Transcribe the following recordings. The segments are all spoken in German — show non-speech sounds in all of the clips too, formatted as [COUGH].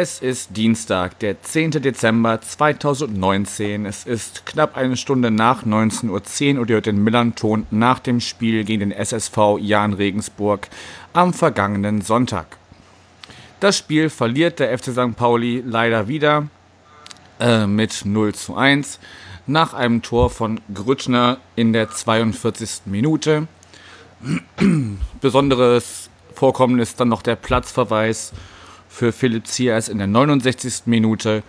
es ist Dienstag, der 10. Dezember 2019. Es ist knapp eine Stunde nach 19.10 Uhr und ihr hört den Millanton nach dem Spiel gegen den SSV Jan Regensburg am vergangenen Sonntag. Das Spiel verliert der FC St. Pauli leider wieder äh, mit 0 zu 1 nach einem Tor von Grüttner in der 42. Minute. [CLEARS THROAT] Besonderes Vorkommen ist dann noch der Platzverweis für Philipp Ziers in der 69. Minute.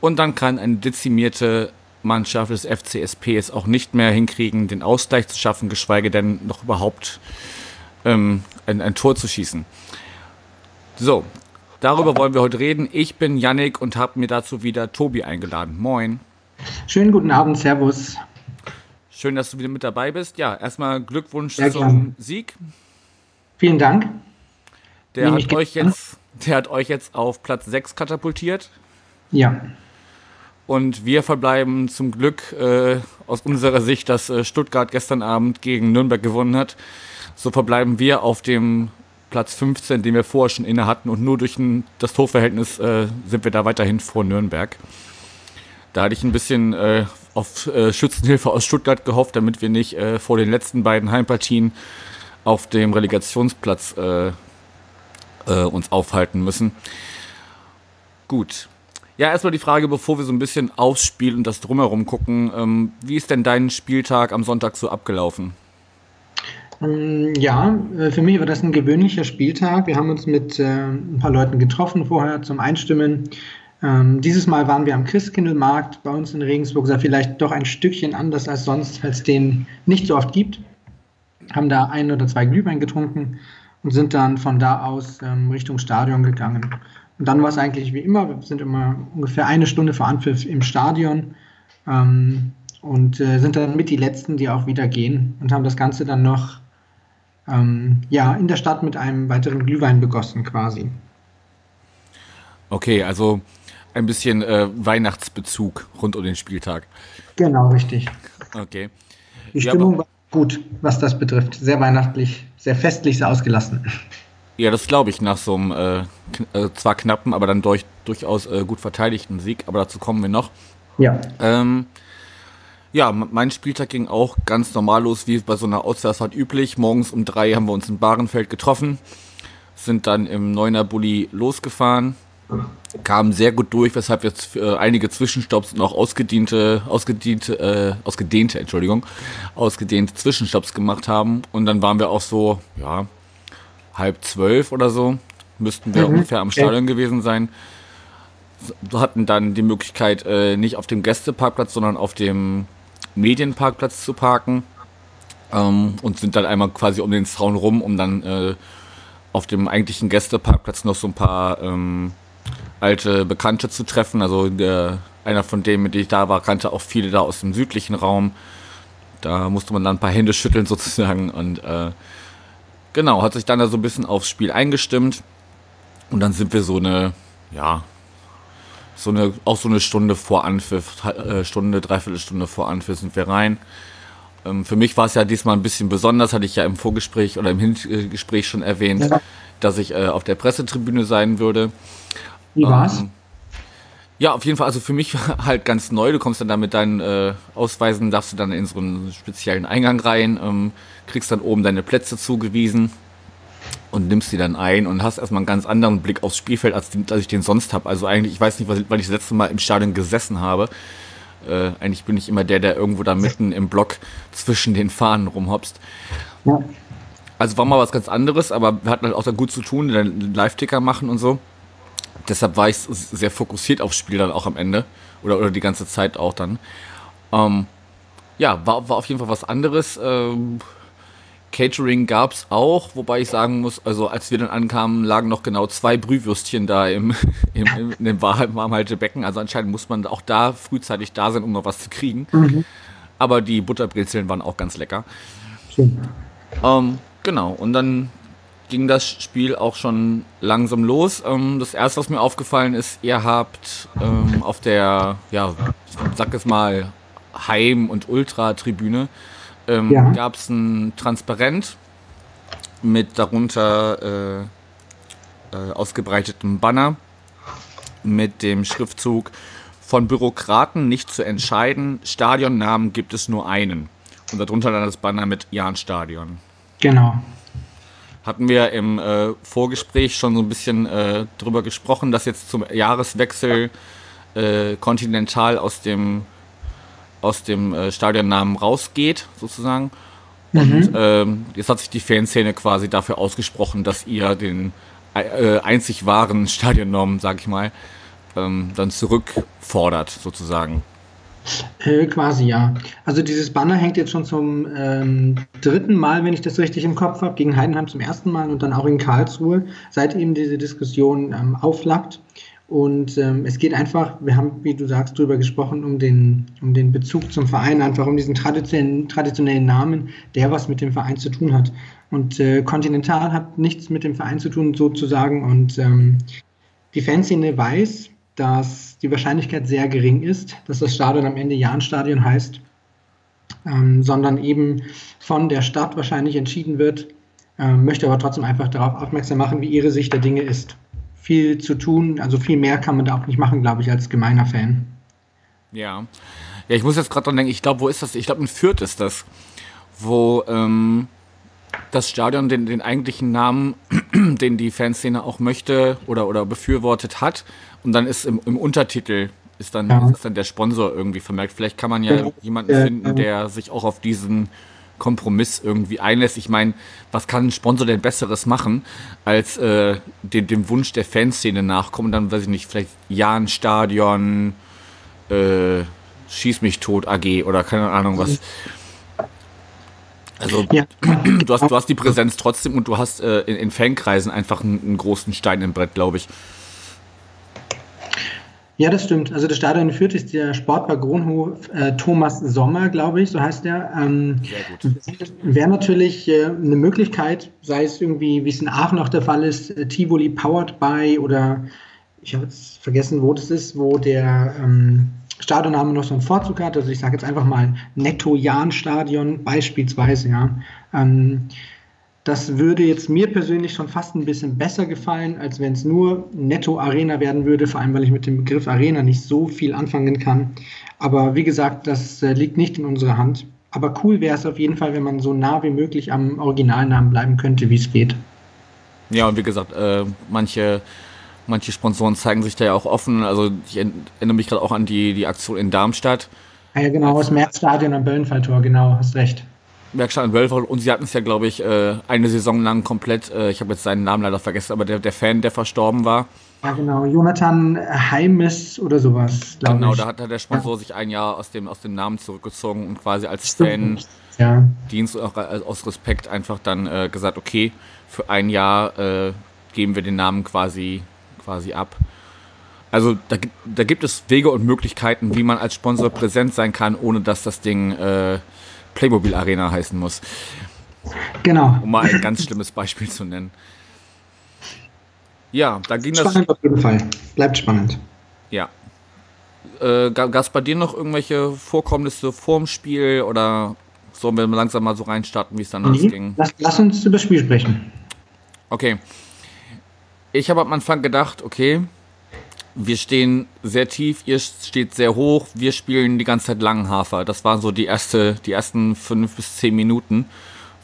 Und dann kann eine dezimierte Mannschaft des FCSP es auch nicht mehr hinkriegen, den Ausgleich zu schaffen, geschweige denn noch überhaupt ähm, ein, ein Tor zu schießen. So, darüber wollen wir heute reden. Ich bin Yannick und habe mir dazu wieder Tobi eingeladen. Moin. Schönen guten Abend, Servus. Schön, dass du wieder mit dabei bist. Ja, erstmal Glückwunsch Sehr zum gern. Sieg. Vielen Dank. Der hat euch jetzt der hat euch jetzt auf Platz 6 katapultiert. Ja. Und wir verbleiben zum Glück äh, aus unserer Sicht, dass äh, Stuttgart gestern Abend gegen Nürnberg gewonnen hat. So verbleiben wir auf dem Platz 15, den wir vorher schon inne hatten. Und nur durch ein, das Torverhältnis äh, sind wir da weiterhin vor Nürnberg. Da hatte ich ein bisschen äh, auf äh, Schützenhilfe aus Stuttgart gehofft, damit wir nicht äh, vor den letzten beiden Heimpartien auf dem Relegationsplatz äh, uns aufhalten müssen. Gut. Ja, erstmal die Frage, bevor wir so ein bisschen aufs Spiel und das Drumherum gucken. Ähm, wie ist denn dein Spieltag am Sonntag so abgelaufen? Ähm, ja, äh, für mich war das ein gewöhnlicher Spieltag. Wir haben uns mit äh, ein paar Leuten getroffen vorher zum Einstimmen. Ähm, dieses Mal waren wir am Christkindlmarkt bei uns in Regensburg, sah vielleicht doch ein Stückchen anders als sonst, weil es den nicht so oft gibt. Haben da ein oder zwei Glühwein getrunken und sind dann von da aus ähm, Richtung Stadion gegangen. Und dann war es eigentlich wie immer, wir sind immer ungefähr eine Stunde vor Anpfiff im Stadion ähm, und äh, sind dann mit die Letzten, die auch wieder gehen und haben das Ganze dann noch ähm, ja, in der Stadt mit einem weiteren Glühwein begossen quasi. Okay, also ein bisschen äh, Weihnachtsbezug rund um den Spieltag. Genau, richtig. Okay. Die Stimmung ja, war gut, was das betrifft. Sehr weihnachtlich, sehr festlich, sehr ausgelassen. Ja, das glaube ich nach so einem äh, äh, zwar knappen, aber dann durch, durchaus äh, gut verteidigten Sieg. Aber dazu kommen wir noch. Ja. Ähm, ja, mein Spieltag ging auch ganz normal los, wie bei so einer Auswärtsfahrt üblich. Morgens um drei haben wir uns in Bahrenfeld getroffen, sind dann im Neuner Bulli losgefahren, kamen sehr gut durch, weshalb wir äh, einige Zwischenstopps und auch ausgedehnte, ausgedehnte, äh, ausgedehnte, Entschuldigung, ausgedehnte Zwischenstopps gemacht haben. Und dann waren wir auch so, ja, halb zwölf oder so, müssten wir mhm. ungefähr am Stadion ja. gewesen sein. Wir hatten dann die Möglichkeit, äh, nicht auf dem Gästeparkplatz, sondern auf dem Medienparkplatz zu parken. Ähm, und sind dann einmal quasi um den Zaun rum, um dann äh, auf dem eigentlichen Gästeparkplatz noch so ein paar ähm, alte Bekannte zu treffen. Also der, einer von denen, mit denen ich da war, kannte auch viele da aus dem südlichen Raum. Da musste man dann ein paar Hände schütteln [LAUGHS] sozusagen und äh, genau, hat sich dann da so ein bisschen aufs Spiel eingestimmt. Und dann sind wir so eine, ja, so eine, auch so eine Stunde vor Anpfiff, äh, Stunde, dreiviertel Stunde vor Anpfiff sind wir rein. Ähm, für mich war es ja diesmal ein bisschen besonders, hatte ich ja im Vorgespräch oder im Hingespräch schon erwähnt, dass ich äh, auf der Pressetribüne sein würde. Wie war's? Ähm, ja, auf jeden Fall. Also für mich [LAUGHS] halt ganz neu. Du kommst dann da mit deinen äh, Ausweisen, darfst du dann in so einen speziellen Eingang rein, ähm, kriegst dann oben deine Plätze zugewiesen und nimmst die dann ein und hast erstmal einen ganz anderen Blick aufs Spielfeld, als, als ich den sonst habe. Also eigentlich, ich weiß nicht, wann ich das letzte Mal im Stadion gesessen habe. Äh, eigentlich bin ich immer der, der irgendwo da mitten im Block zwischen den Fahnen rumhopst. Ja. Also war mal was ganz anderes, aber wir hatten halt auch da gut zu tun, den Live-Ticker machen und so deshalb war ich sehr fokussiert aufs Spiel dann auch am Ende. Oder, oder die ganze Zeit auch dann. Ähm, ja, war, war auf jeden Fall was anderes. Ähm, Catering gab es auch, wobei ich sagen muss, also als wir dann ankamen, lagen noch genau zwei Brühwürstchen da im, [LAUGHS] im, im, in dem Warmhaltebecken. Also anscheinend muss man auch da frühzeitig da sein, um noch was zu kriegen. Mhm. Aber die Butterbrezeln waren auch ganz lecker. Ähm, genau, und dann ging das Spiel auch schon langsam los. Ähm, das erste, was mir aufgefallen ist, ihr habt ähm, auf der, ja, sag es mal, Heim- und Ultra-Tribüne ähm, ja. gab es ein Transparent mit darunter äh, äh, ausgebreitetem Banner mit dem Schriftzug von Bürokraten nicht zu entscheiden, Stadionnamen gibt es nur einen. Und darunter dann das Banner mit Jan Stadion. Genau. Hatten wir im äh, Vorgespräch schon so ein bisschen äh, drüber gesprochen, dass jetzt zum Jahreswechsel äh, Continental aus dem, aus dem äh, Stadionnamen rausgeht, sozusagen. Und mhm. ähm, jetzt hat sich die Fanszene quasi dafür ausgesprochen, dass ihr den äh, einzig wahren Stadionnamen, sag ich mal, ähm, dann zurückfordert, sozusagen. Äh, quasi ja. Also dieses Banner hängt jetzt schon zum ähm, dritten Mal, wenn ich das richtig im Kopf habe, gegen Heidenheim zum ersten Mal und dann auch in Karlsruhe, seit eben diese Diskussion ähm, auflackt. Und ähm, es geht einfach, wir haben, wie du sagst, darüber gesprochen, um den, um den Bezug zum Verein, einfach um diesen traditionellen, traditionellen Namen, der was mit dem Verein zu tun hat. Und äh, Continental hat nichts mit dem Verein zu tun, sozusagen. Und ähm, die Fanszene weiß, dass die Wahrscheinlichkeit sehr gering ist, dass das Stadion am Ende Jahnstadion heißt, ähm, sondern eben von der Stadt wahrscheinlich entschieden wird, ähm, möchte aber trotzdem einfach darauf aufmerksam machen, wie ihre Sicht der Dinge ist. Viel zu tun, also viel mehr kann man da auch nicht machen, glaube ich, als gemeiner Fan. Ja. Ja, ich muss jetzt gerade dran denken, ich glaube, wo ist das? Ich glaube, in Fürth ist das, wo ähm, das Stadion den, den eigentlichen Namen, [CLEARS THROAT] den die Fanszene auch möchte oder, oder befürwortet hat. Und dann ist im, im Untertitel ist dann, ja. ist dann der Sponsor irgendwie vermerkt. Vielleicht kann man ja, ja jemanden ja, finden, der sich auch auf diesen Kompromiss irgendwie einlässt. Ich meine, was kann ein Sponsor denn Besseres machen, als äh, dem, dem Wunsch der Fanszene nachkommen? Dann, weiß ich nicht, vielleicht Jahn Stadion, äh, Schieß mich tot AG oder keine Ahnung was. Also ja. du, hast, du hast die Präsenz trotzdem und du hast äh, in, in, Fankreisen einfach einen, einen, großen Stein im Brett, glaube ich. Ja, das stimmt. Also das Stadion in Fürth ist der Sportpark Kronhof äh, Thomas Sommer, glaube ich, so heißt der. Ähm, Wäre natürlich äh, eine Möglichkeit, sei es irgendwie, wie es in Aachen auch der Fall ist, äh, Tivoli Powered by oder ich habe jetzt vergessen, wo das ist, wo der ähm, Stadionname noch so einen Vorzug hat. Also ich sage jetzt einfach mal Netto-Jahn-Stadion beispielsweise, ja. Ähm, das würde jetzt mir persönlich schon fast ein bisschen besser gefallen, als wenn es nur Netto Arena werden würde, vor allem weil ich mit dem Begriff Arena nicht so viel anfangen kann. Aber wie gesagt, das äh, liegt nicht in unserer Hand. Aber cool wäre es auf jeden Fall, wenn man so nah wie möglich am Originalnamen bleiben könnte, wie es geht. Ja, und wie gesagt, äh, manche Manche Sponsoren zeigen sich da ja auch offen. Also ich erinnere mich gerade auch an die, die Aktion in Darmstadt. Ja, genau, das Märzstadion am Böllenfalltor, genau, hast recht. Werkstatt in Böllenfall und sie hatten es ja, glaube ich, äh, eine Saison lang komplett, äh, ich habe jetzt seinen Namen leider vergessen, aber der, der Fan, der verstorben war. Ja, genau, Jonathan Heimes oder sowas, glaube genau, ich. Genau, da hat der Sponsor ja. sich ein Jahr aus dem, aus dem Namen zurückgezogen und quasi als Fan ja. Dienst auch aus Respekt einfach dann äh, gesagt, okay, für ein Jahr äh, geben wir den Namen quasi quasi ab. Also da, da gibt es Wege und Möglichkeiten, wie man als Sponsor präsent sein kann, ohne dass das Ding äh, Playmobil Arena heißen muss. Genau. Um mal ein ganz schlimmes Beispiel zu nennen. Ja, da ging spannend das. Spannend auf jeden Fall. Bleibt spannend. Ja. Äh, Gab es bei dir noch irgendwelche Vorkommnisse vorm Spiel oder sollen wir langsam mal so reinstarten, wie es dann nee, losging? Lass, lass uns über das Spiel sprechen. Okay ich habe am Anfang gedacht, okay, wir stehen sehr tief, ihr steht sehr hoch, wir spielen die ganze Zeit Langhafer. Das waren so die, erste, die ersten fünf bis zehn Minuten,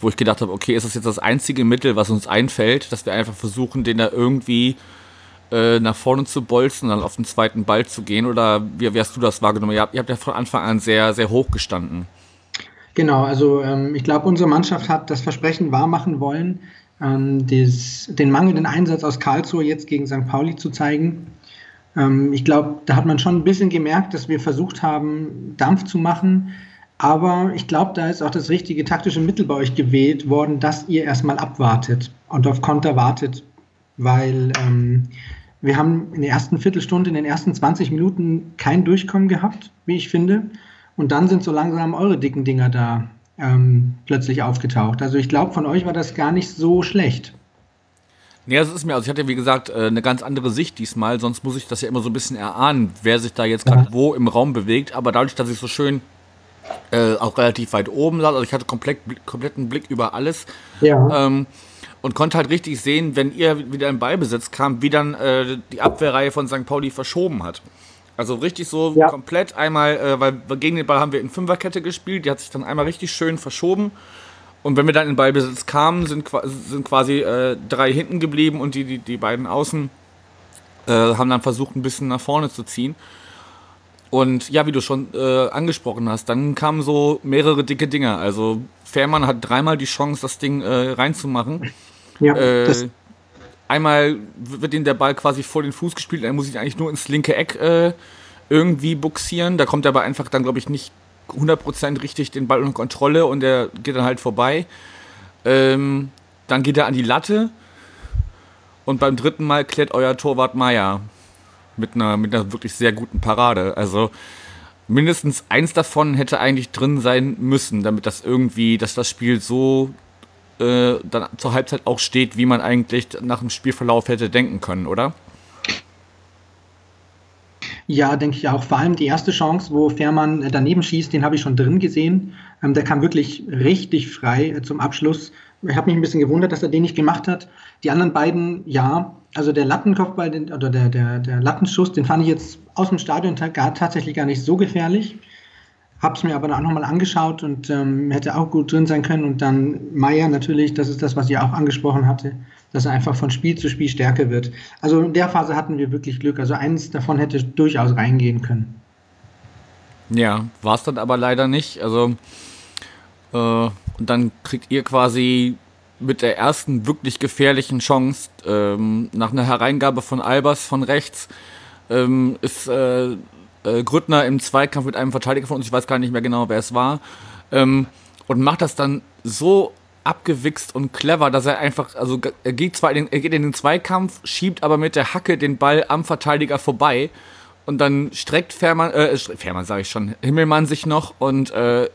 wo ich gedacht habe, okay, ist das jetzt das einzige Mittel, was uns einfällt, dass wir einfach versuchen, den da irgendwie äh, nach vorne zu bolzen und dann auf den zweiten Ball zu gehen? Oder wie, wie hast du das wahrgenommen? Ihr habt, ihr habt ja von Anfang an sehr, sehr hoch gestanden. Genau, also ähm, ich glaube, unsere Mannschaft hat das Versprechen wahrmachen wollen, ähm, des, den mangelnden Einsatz aus Karlsruhe jetzt gegen St. Pauli zu zeigen. Ähm, ich glaube, da hat man schon ein bisschen gemerkt, dass wir versucht haben, Dampf zu machen. Aber ich glaube, da ist auch das richtige taktische Mittel bei euch gewählt worden, dass ihr erstmal abwartet und auf Konter wartet. Weil ähm, wir haben in der ersten Viertelstunde, in den ersten 20 Minuten kein Durchkommen gehabt, wie ich finde. Und dann sind so langsam eure dicken Dinger da ähm, plötzlich aufgetaucht. Also ich glaube, von euch war das gar nicht so schlecht. Nee, das ist mir, also ich hatte wie gesagt äh, eine ganz andere Sicht diesmal, sonst muss ich das ja immer so ein bisschen erahnen, wer sich da jetzt gerade wo im Raum bewegt, aber dadurch, dass ich so schön äh, auch relativ weit oben saß, also ich hatte komplett, kompletten Blick über alles ja. ähm, und konnte halt richtig sehen, wenn ihr wieder im Ballbesitz kam, wie dann äh, die Abwehrreihe von St. Pauli verschoben hat. Also richtig so ja. komplett einmal, äh, weil gegen den Ball haben wir in Fünferkette gespielt, die hat sich dann einmal richtig schön verschoben und wenn wir dann in Ballbesitz kamen, sind, sind quasi äh, drei hinten geblieben und die, die, die beiden Außen äh, haben dann versucht, ein bisschen nach vorne zu ziehen. Und ja, wie du schon äh, angesprochen hast, dann kamen so mehrere dicke Dinger. Also Fährmann hat dreimal die Chance, das Ding äh, reinzumachen. Ja, äh, einmal wird ihm der Ball quasi vor den Fuß gespielt, er muss sich eigentlich nur ins linke Eck äh, irgendwie buxieren. Da kommt er aber einfach dann, glaube ich, nicht 100% richtig den Ball unter Kontrolle und der geht dann halt vorbei. Ähm, dann geht er an die Latte und beim dritten Mal klärt euer Torwart Meier mit einer, mit einer wirklich sehr guten Parade. Also mindestens eins davon hätte eigentlich drin sein müssen, damit das irgendwie, dass das Spiel so äh, dann zur Halbzeit auch steht, wie man eigentlich nach dem Spielverlauf hätte denken können, oder? Ja, denke ich auch. Vor allem die erste Chance, wo Fährmann äh, daneben schießt, den habe ich schon drin gesehen. Ähm, der kam wirklich richtig frei äh, zum Abschluss. Ich habe mich ein bisschen gewundert, dass er den nicht gemacht hat. Die anderen beiden, ja. Also der Lattenkopfball den, oder der, der, der Lattenschuss, den fand ich jetzt aus dem Stadion gar, tatsächlich gar nicht so gefährlich. Habe es mir aber auch nochmal angeschaut und ähm, hätte auch gut drin sein können. Und dann Meier natürlich, das ist das, was ich auch angesprochen hatte, dass er einfach von Spiel zu Spiel stärker wird. Also in der Phase hatten wir wirklich Glück. Also eins davon hätte durchaus reingehen können. Ja, war es dann aber leider nicht. Also äh, und dann kriegt ihr quasi mit der ersten wirklich gefährlichen Chance ähm, nach einer Hereingabe von Albers von rechts ähm, ist äh, äh, Grüttner im Zweikampf mit einem Verteidiger von uns, ich weiß gar nicht mehr genau, wer es war, ähm, und macht das dann so abgewichst und clever, dass er einfach, also er geht zwar in den, er geht in den Zweikampf, schiebt aber mit der Hacke den Ball am Verteidiger vorbei und dann streckt Fährmann, äh, Fährmann sage ich schon, Himmelmann sich noch und äh,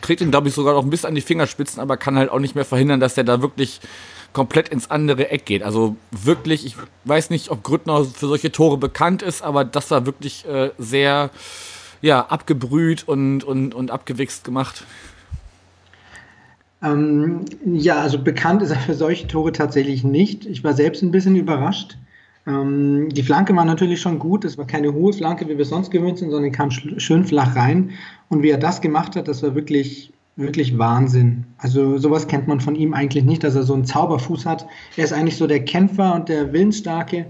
kriegt ihn, glaube ich, sogar noch ein bisschen an die Fingerspitzen, aber kann halt auch nicht mehr verhindern, dass der da wirklich komplett ins andere Eck geht. Also wirklich, ich weiß nicht, ob Grüttner für solche Tore bekannt ist, aber das war wirklich äh, sehr ja, abgebrüht und, und, und abgewichst gemacht. Ähm, ja, also bekannt ist er für solche Tore tatsächlich nicht. Ich war selbst ein bisschen überrascht. Ähm, die Flanke war natürlich schon gut. Es war keine hohe Flanke, wie wir sonst gewöhnt sind, sondern kam schön flach rein. Und wie er das gemacht hat, das war wirklich wirklich Wahnsinn. Also sowas kennt man von ihm eigentlich nicht, dass er so einen Zauberfuß hat. Er ist eigentlich so der Kämpfer und der Willensstarke.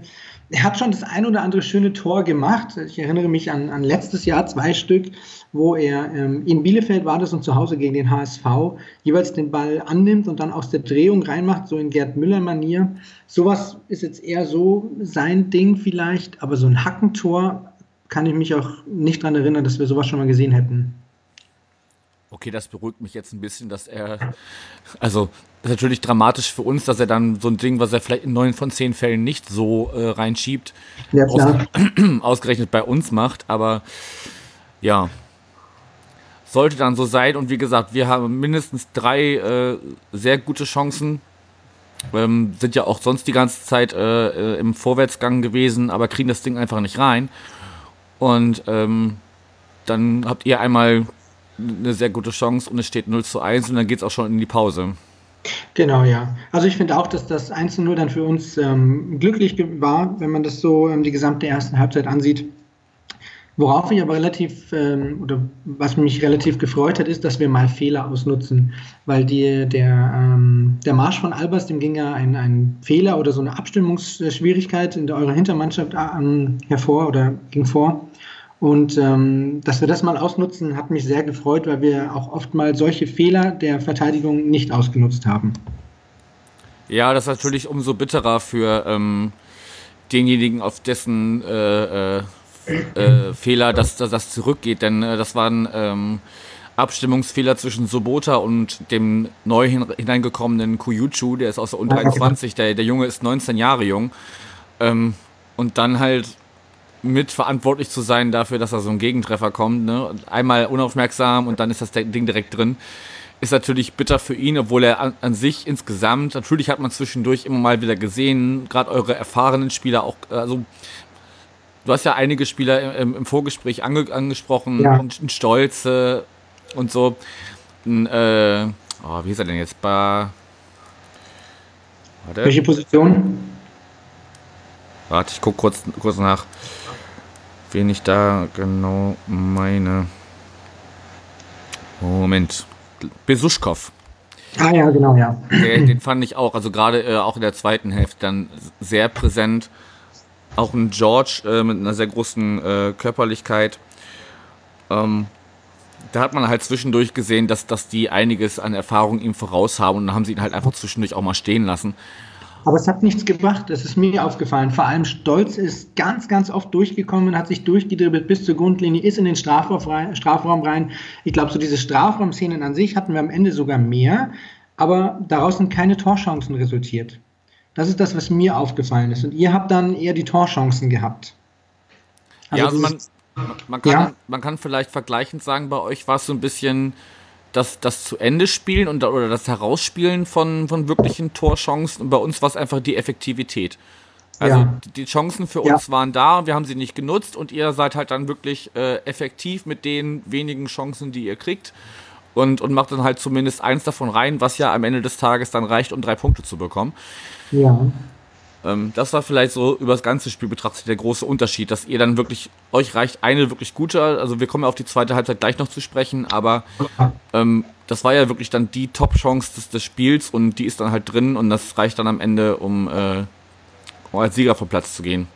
Er hat schon das ein oder andere schöne Tor gemacht. Ich erinnere mich an, an letztes Jahr zwei Stück, wo er ähm, in Bielefeld war das und zu Hause gegen den HSV jeweils den Ball annimmt und dann aus der Drehung reinmacht, so in Gerd Müller-Manier. Sowas ist jetzt eher so sein Ding vielleicht, aber so ein Hackentor kann ich mich auch nicht daran erinnern, dass wir sowas schon mal gesehen hätten. Okay, das beruhigt mich jetzt ein bisschen, dass er, also ist natürlich dramatisch für uns, dass er dann so ein Ding, was er vielleicht in neun von zehn Fällen nicht so äh, reinschiebt, ja, aus, [CLEARS THROAT] ausgerechnet bei uns macht. Aber ja, sollte dann so sein. Und wie gesagt, wir haben mindestens drei äh, sehr gute Chancen. Ähm, sind ja auch sonst die ganze Zeit äh, äh im Vorwärtsgang gewesen, aber kriegen das Ding einfach nicht rein. Und ähm, dann habt ihr einmal eine sehr gute Chance und es steht 0 zu 1 und dann geht es auch schon in die Pause. Genau, ja. Also ich finde auch, dass das 1 zu 0 dann für uns ähm, glücklich war, wenn man das so ähm, die gesamte erste Halbzeit ansieht. Worauf ich aber relativ, ähm, oder was mich relativ gefreut hat, ist, dass wir mal Fehler ausnutzen. Weil die, der, ähm, der Marsch von Albers, dem ging ja ein, ein Fehler oder so eine Abstimmungsschwierigkeit in der eurer Hintermannschaft ähm, hervor oder ging vor. Und ähm, dass wir das mal ausnutzen, hat mich sehr gefreut, weil wir auch oft mal solche Fehler der Verteidigung nicht ausgenutzt haben. Ja, das ist natürlich umso bitterer für ähm, denjenigen, auf dessen äh, äh, äh, Fehler das, das, das zurückgeht. Denn äh, das waren ähm, Abstimmungsfehler zwischen Sobota und dem neu hineingekommenen Kuyuchu, der ist aus der U23, der, der Junge ist 19 Jahre jung. Ähm, und dann halt mitverantwortlich zu sein dafür, dass da so ein Gegentreffer kommt. Ne? Einmal unaufmerksam und dann ist das Ding direkt drin. ist natürlich bitter für ihn, obwohl er an, an sich insgesamt, natürlich hat man zwischendurch immer mal wieder gesehen, gerade eure erfahrenen Spieler auch, also du hast ja einige Spieler im, im Vorgespräch ange, angesprochen, ja. ein, ein Stolze und so. Ein, äh, oh, wie ist er denn jetzt? Bei. Welche Position? Warte, ich gucke kurz, kurz nach, wen ich da genau meine. Moment. Besuschkow. Ah ja, genau, ja. Den, den fand ich auch, also gerade äh, auch in der zweiten Hälfte dann sehr präsent. Auch ein George äh, mit einer sehr großen äh, Körperlichkeit. Ähm, da hat man halt zwischendurch gesehen, dass, dass die einiges an Erfahrung ihm voraus haben und dann haben sie ihn halt einfach zwischendurch auch mal stehen lassen. Aber es hat nichts gebracht, das ist mir aufgefallen. Vor allem Stolz ist ganz, ganz oft durchgekommen, hat sich durchgedribbelt bis zur Grundlinie, ist in den Strafraum rein. Strafraum rein. Ich glaube, so diese Strafraumszenen an sich hatten wir am Ende sogar mehr, aber daraus sind keine Torchancen resultiert. Das ist das, was mir aufgefallen ist. Und ihr habt dann eher die Torchancen gehabt. Also ja, also man, man, kann, ja. man kann vielleicht vergleichend sagen, bei euch war es so ein bisschen das, das zu Ende spielen und, oder das Herausspielen von, von wirklichen Torchancen. Und bei uns war es einfach die Effektivität. Also ja. die Chancen für uns ja. waren da, wir haben sie nicht genutzt und ihr seid halt dann wirklich äh, effektiv mit den wenigen Chancen, die ihr kriegt und, und macht dann halt zumindest eins davon rein, was ja am Ende des Tages dann reicht, um drei Punkte zu bekommen. Ja. Ähm, das war vielleicht so über das ganze Spiel betrachtet der große Unterschied, dass ihr dann wirklich, euch reicht eine wirklich gute, also wir kommen ja auf die zweite Halbzeit gleich noch zu sprechen, aber ähm, das war ja wirklich dann die Top-Chance des, des, Spiels und die ist dann halt drin und das reicht dann am Ende, um, äh, um als Sieger vom Platz zu gehen.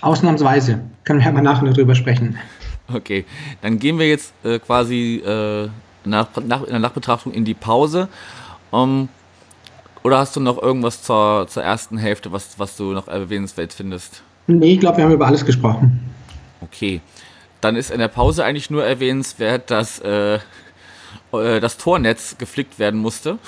Ausnahmsweise. Können wir ja mal nachher darüber sprechen. Okay, dann gehen wir jetzt äh, quasi äh, nach, nach, in der Nachbetrachtung in die Pause. Um, ähm, oder hast du noch irgendwas zur, zur ersten Hälfte, was, was du noch erwähnenswert findest? Nee, ich glaube, wir haben über alles gesprochen. Okay. Dann ist in der Pause eigentlich nur erwähnenswert, dass äh, äh, das Tornetz geflickt werden musste.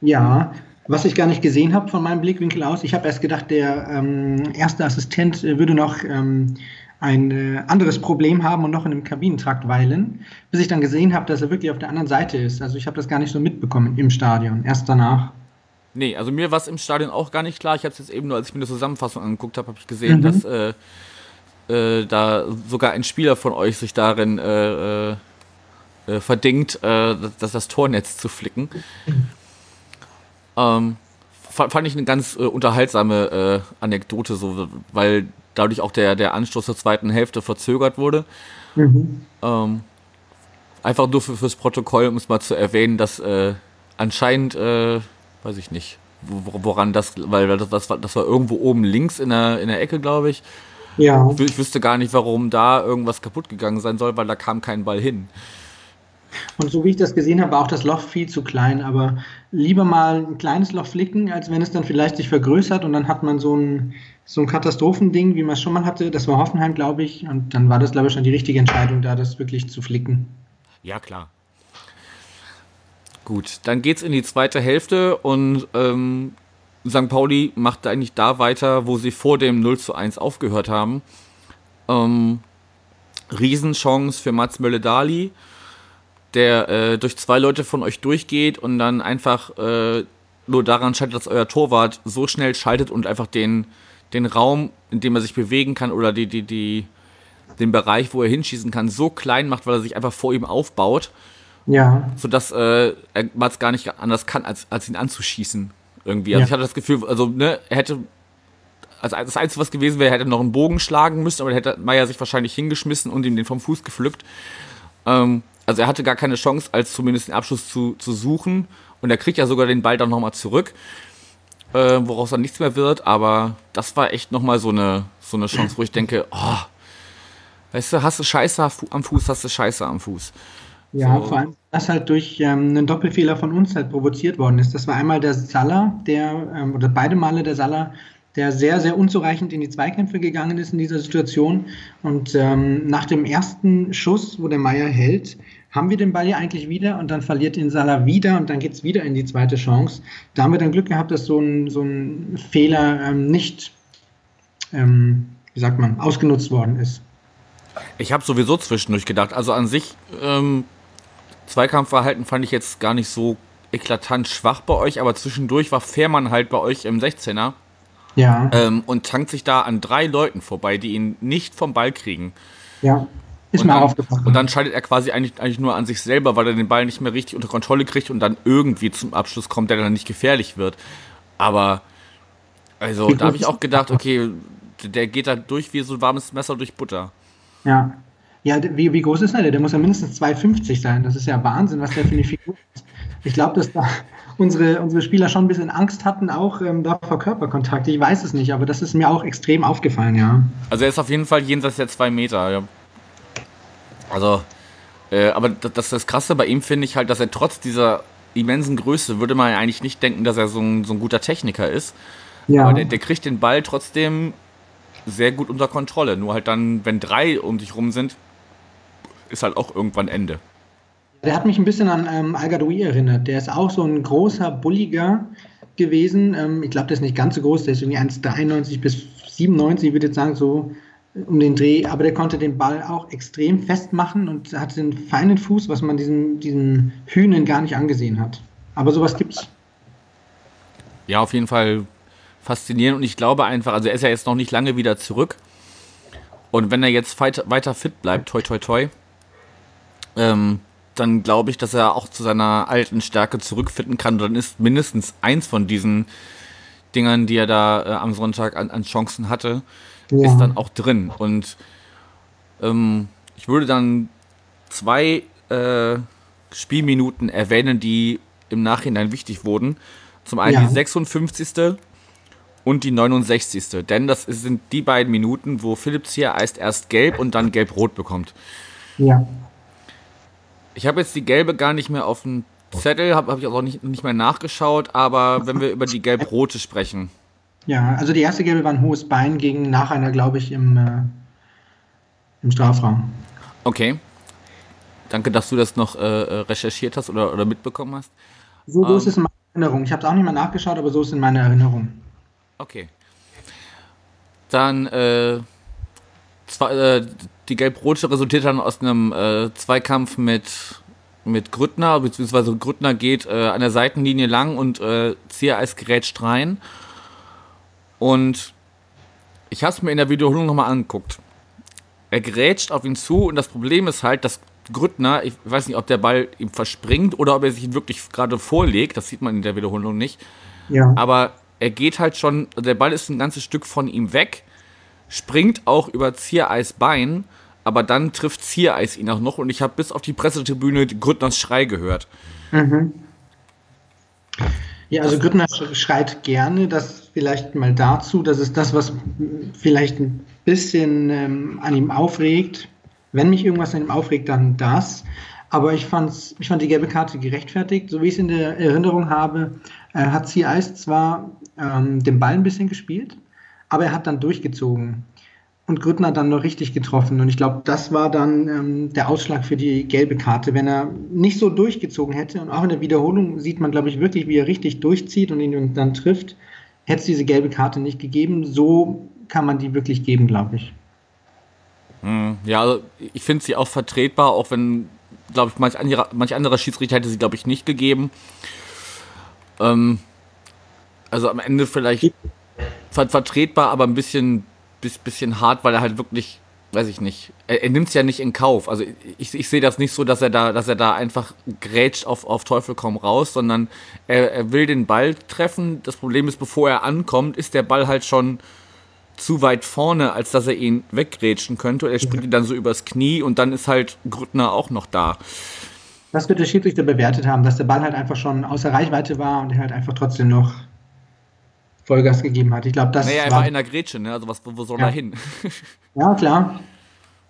Ja, was ich gar nicht gesehen habe von meinem Blickwinkel aus. Ich habe erst gedacht, der ähm, erste Assistent würde noch ähm, ein äh, anderes Problem haben und noch in einem Kabinentrakt weilen, bis ich dann gesehen habe, dass er wirklich auf der anderen Seite ist. Also ich habe das gar nicht so mitbekommen im Stadion, erst danach. Nee, also mir war es im Stadion auch gar nicht klar. Ich habe es jetzt eben nur, als ich mir eine Zusammenfassung angeguckt habe, habe ich gesehen, mhm. dass äh, äh, da sogar ein Spieler von euch sich darin äh, äh, äh verdingt, äh, das, das Tornetz zu flicken. Ähm, fand ich eine ganz unterhaltsame Anekdote, so, weil dadurch auch der, der Anstoß zur zweiten Hälfte verzögert wurde. Mhm. Ähm, einfach nur für, fürs Protokoll, um es mal zu erwähnen, dass anscheinend weiß ich nicht, woran das, weil das, das, war, das war irgendwo oben links in der, in der Ecke, glaube ich. Ja. Ich wüsste gar nicht, warum da irgendwas kaputt gegangen sein soll, weil da kam kein Ball hin. Und so wie ich das gesehen habe, war auch das Loch viel zu klein. Aber lieber mal ein kleines Loch flicken, als wenn es dann vielleicht sich vergrößert und dann hat man so ein, so ein Katastrophending, wie man es schon mal hatte. Das war Hoffenheim, glaube ich. Und dann war das, glaube ich, schon die richtige Entscheidung, da das wirklich zu flicken. Ja, klar. Gut, dann geht's in die zweite Hälfte und ähm, St. Pauli macht eigentlich da weiter, wo sie vor dem 0 zu 1 aufgehört haben. Ähm, Riesenchance für Mats Mölle-Dali, der äh, durch zwei Leute von euch durchgeht und dann einfach äh, nur daran scheitert, dass euer Torwart so schnell schaltet und einfach den, den Raum, in dem er sich bewegen kann oder die, die, die, den Bereich, wo er hinschießen kann, so klein macht, weil er sich einfach vor ihm aufbaut. Ja. Sodass äh, man es gar nicht anders kann, als, als ihn anzuschießen. Irgendwie. Also ja. ich hatte das Gefühl, also, ne, er hätte. Also das Einzige, was gewesen wäre, er hätte noch einen Bogen schlagen müssen, aber dann hätte Meier sich wahrscheinlich hingeschmissen und ihm den vom Fuß gepflückt. Ähm, also er hatte gar keine Chance, als zumindest den Abschluss zu, zu suchen. Und er kriegt ja sogar den Ball dann nochmal zurück, äh, woraus dann nichts mehr wird. Aber das war echt nochmal so eine, so eine Chance, wo ich denke, oh, weißt du, hast du Scheiße am Fuß, hast du Scheiße am Fuß. Ja, so. vor allem, das halt durch ähm, einen Doppelfehler von uns halt provoziert worden ist. Das war einmal der Salah, der, ähm, oder beide Male der Salah, der sehr, sehr unzureichend in die Zweikämpfe gegangen ist in dieser Situation. Und ähm, nach dem ersten Schuss, wo der Meier hält, haben wir den Ball ja eigentlich wieder und dann verliert ihn Salah wieder und dann geht es wieder in die zweite Chance. Da haben wir dann Glück gehabt, dass so ein, so ein Fehler ähm, nicht, ähm, wie sagt man, ausgenutzt worden ist. Ich habe sowieso zwischendurch gedacht, also an sich ähm, Zweikampfverhalten fand ich jetzt gar nicht so eklatant schwach bei euch, aber zwischendurch war Fährmann halt bei euch im 16er. Ja. Ähm, und tankt sich da an drei Leuten vorbei, die ihn nicht vom Ball kriegen. Ja. Ist und mir dann, aufgefallen. Und dann scheidet er quasi eigentlich, eigentlich nur an sich selber, weil er den Ball nicht mehr richtig unter Kontrolle kriegt und dann irgendwie zum Abschluss kommt, der dann nicht gefährlich wird. Aber, also, da habe ich auch gedacht, okay, der geht da durch wie so ein warmes Messer durch Butter. Ja. Ja, wie, wie groß ist der? Der muss ja mindestens 2,50 sein. Das ist ja Wahnsinn, was der für eine Figur ist. Ich glaube, dass da [LAUGHS] unsere, unsere Spieler schon ein bisschen Angst hatten, auch ähm, da vor Körperkontakt. Ich weiß es nicht, aber das ist mir auch extrem aufgefallen, ja. Also er ist auf jeden Fall jenseits der zwei Meter, ja. Also, äh, aber das, das Krasse bei ihm finde ich halt, dass er trotz dieser immensen Größe, würde man eigentlich nicht denken, dass er so ein, so ein guter Techniker ist. Ja. Aber der, der kriegt den Ball trotzdem sehr gut unter Kontrolle. Nur halt dann, wenn drei um dich rum sind, ist halt auch irgendwann Ende. Der hat mich ein bisschen an ähm, al erinnert. Der ist auch so ein großer, bulliger gewesen. Ähm, ich glaube, der ist nicht ganz so groß. Der ist irgendwie 1,93 bis 97, ich würde jetzt sagen, so äh, um den Dreh. Aber der konnte den Ball auch extrem festmachen und hatte einen feinen Fuß, was man diesen, diesen Hühnen gar nicht angesehen hat. Aber sowas gibt's. Ja, auf jeden Fall faszinierend. Und ich glaube einfach, also er ist ja jetzt noch nicht lange wieder zurück. Und wenn er jetzt weiter fit bleibt, toi toi toi, ähm, dann glaube ich, dass er auch zu seiner alten Stärke zurückfinden kann. Und dann ist mindestens eins von diesen Dingern, die er da äh, am Sonntag an, an Chancen hatte, ja. ist dann auch drin. Und ähm, ich würde dann zwei äh, Spielminuten erwähnen, die im Nachhinein wichtig wurden. Zum einen ja. die 56. und die 69. Denn das sind die beiden Minuten, wo Philipp Ziereist erst gelb und dann gelb-rot bekommt. Ja. Ich habe jetzt die gelbe gar nicht mehr auf dem Zettel, habe hab ich auch nicht, nicht mehr nachgeschaut, aber wenn wir über die gelb-rote sprechen. Ja, also die erste gelbe war ein hohes Bein gegen nach einer, glaube ich, im, äh, im Strafraum. Okay. Danke, dass du das noch äh, recherchiert hast oder, oder mitbekommen hast. So, so ähm, ist es in meiner Erinnerung. Ich habe es auch nicht mehr nachgeschaut, aber so ist es in meiner Erinnerung. Okay. Dann äh, zwei, äh, die Gelb-Rote resultiert dann aus einem äh, Zweikampf mit, mit Grüttner, beziehungsweise Grüttner geht äh, an der Seitenlinie lang und äh, Ziereis grätscht rein. Und ich habe es mir in der Wiederholung nochmal angeguckt. Er grätscht auf ihn zu und das Problem ist halt, dass Grüttner, ich weiß nicht, ob der Ball ihm verspringt oder ob er sich ihn wirklich gerade vorlegt, das sieht man in der Wiederholung nicht. Ja. Aber er geht halt schon, der Ball ist ein ganzes Stück von ihm weg springt auch über Ziereis Bein, aber dann trifft Ziereis ihn auch noch und ich habe bis auf die Pressetribüne Grüttners Schrei gehört. Mhm. Ja, also Grüttner schreit gerne, das vielleicht mal dazu, das ist das, was vielleicht ein bisschen ähm, an ihm aufregt. Wenn mich irgendwas an ihm aufregt, dann das. Aber ich, fand's, ich fand die gelbe Karte gerechtfertigt. So wie ich es in der Erinnerung habe, äh, hat Ziereis zwar ähm, den Ball ein bisschen gespielt, aber er hat dann durchgezogen und Grüttner dann noch richtig getroffen. Und ich glaube, das war dann ähm, der Ausschlag für die gelbe Karte. Wenn er nicht so durchgezogen hätte, und auch in der Wiederholung sieht man, glaube ich, wirklich, wie er richtig durchzieht und ihn dann trifft, hätte es diese gelbe Karte nicht gegeben. So kann man die wirklich geben, glaube ich. Hm, ja, also ich finde sie auch vertretbar, auch wenn, glaube ich, manch anderer, manch anderer Schiedsrichter hätte sie, glaube ich, nicht gegeben. Ähm, also am Ende vielleicht vertretbar, aber ein bisschen, bisschen hart, weil er halt wirklich, weiß ich nicht, er, er nimmt es ja nicht in Kauf. Also ich, ich sehe das nicht so, dass er da, dass er da einfach grätscht auf, auf Teufel komm raus, sondern er, er will den Ball treffen. Das Problem ist, bevor er ankommt, ist der Ball halt schon zu weit vorne, als dass er ihn weggrätschen könnte. Er springt ihn dann so übers Knie und dann ist halt Grüttner auch noch da. Das wird der Schiedsrichter bewertet haben, dass der Ball halt einfach schon außer Reichweite war und er halt einfach trotzdem noch Vollgas gegeben hat. Ich glaube, das naja, er war in der Grätsche, ne? Also was, wo soll ja. er hin? [LAUGHS] ja, klar.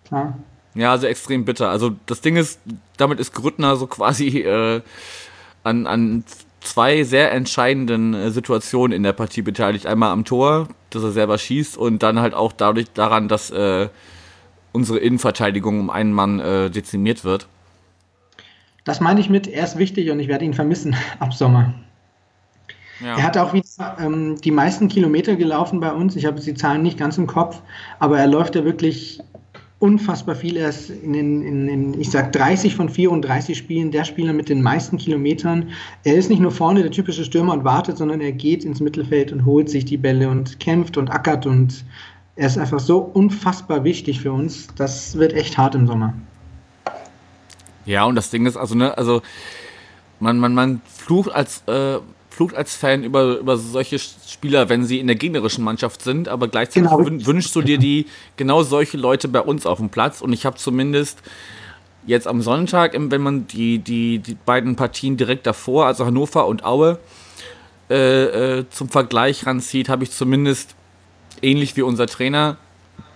klar. Ja, also extrem bitter. Also das Ding ist, damit ist Grüttner so quasi äh, an, an zwei sehr entscheidenden äh, Situationen in der Partie beteiligt. Einmal am Tor, dass er selber schießt und dann halt auch dadurch daran, dass äh, unsere Innenverteidigung um einen Mann äh, dezimiert wird. Das meine ich mit, er ist wichtig und ich werde ihn vermissen [LAUGHS] ab Sommer. Ja. Er hat auch wieder ähm, die meisten Kilometer gelaufen bei uns. Ich habe die Zahlen nicht ganz im Kopf, aber er läuft ja wirklich unfassbar viel. Er ist in, in, in, in, ich sag 30 von 34 Spielen der Spieler mit den meisten Kilometern. Er ist nicht nur vorne der typische Stürmer und wartet, sondern er geht ins Mittelfeld und holt sich die Bälle und kämpft und ackert und er ist einfach so unfassbar wichtig für uns. Das wird echt hart im Sommer. Ja, und das Ding ist, also, ne, also man, man, man flucht als äh, flucht als Fan über, über solche Spieler, wenn sie in der gegnerischen Mannschaft sind, aber gleichzeitig genau. wünschst du dir die genau solche Leute bei uns auf dem Platz. Und ich habe zumindest jetzt am Sonntag, wenn man die, die, die beiden Partien direkt davor, also Hannover und Aue, äh, äh, zum Vergleich ranzieht, habe ich zumindest, ähnlich wie unser Trainer,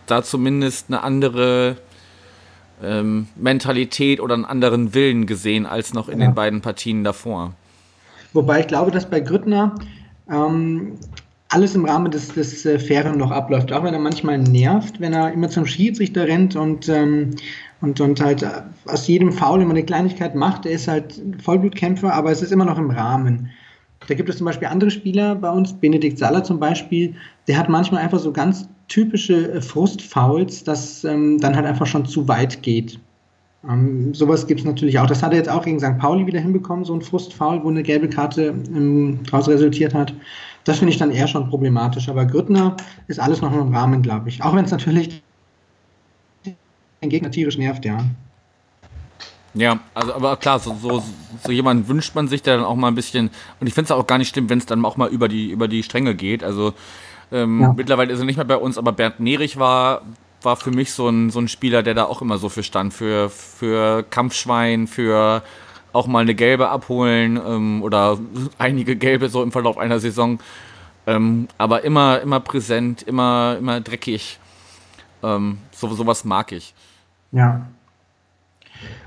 da zumindest eine andere ähm, Mentalität oder einen anderen Willen gesehen als noch in ja. den beiden Partien davor. Wobei ich glaube, dass bei Grüttner ähm, alles im Rahmen des, des äh, Fairen noch abläuft, auch wenn er manchmal nervt, wenn er immer zum Schiedsrichter rennt und, ähm, und, und halt äh, aus jedem Foul immer eine Kleinigkeit macht. Er ist halt Vollblutkämpfer, aber es ist immer noch im Rahmen. Da gibt es zum Beispiel andere Spieler bei uns, Benedikt Saller zum Beispiel, der hat manchmal einfach so ganz typische äh, Frustfouls, dass ähm, dann halt einfach schon zu weit geht. Ähm, sowas gibt es natürlich auch. Das hat er jetzt auch gegen St. Pauli wieder hinbekommen, so ein Frustfoul, wo eine gelbe Karte ähm, daraus resultiert hat. Das finde ich dann eher schon problematisch. Aber Grüttner ist alles noch im Rahmen, glaube ich. Auch wenn es natürlich den Gegner tierisch nervt, ja. Ja, also aber klar, so, so, so jemand wünscht man sich, der dann auch mal ein bisschen, und ich finde es auch gar nicht schlimm, wenn es dann auch mal über die, über die Stränge geht. Also ähm, ja. mittlerweile ist er nicht mehr bei uns, aber Bernd Nerich war, war für mich so ein, so ein Spieler, der da auch immer so für stand. Für, für Kampfschwein, für auch mal eine gelbe abholen ähm, oder einige gelbe so im Verlauf einer Saison. Ähm, aber immer, immer präsent, immer, immer dreckig. Ähm, so, sowas mag ich. Ja.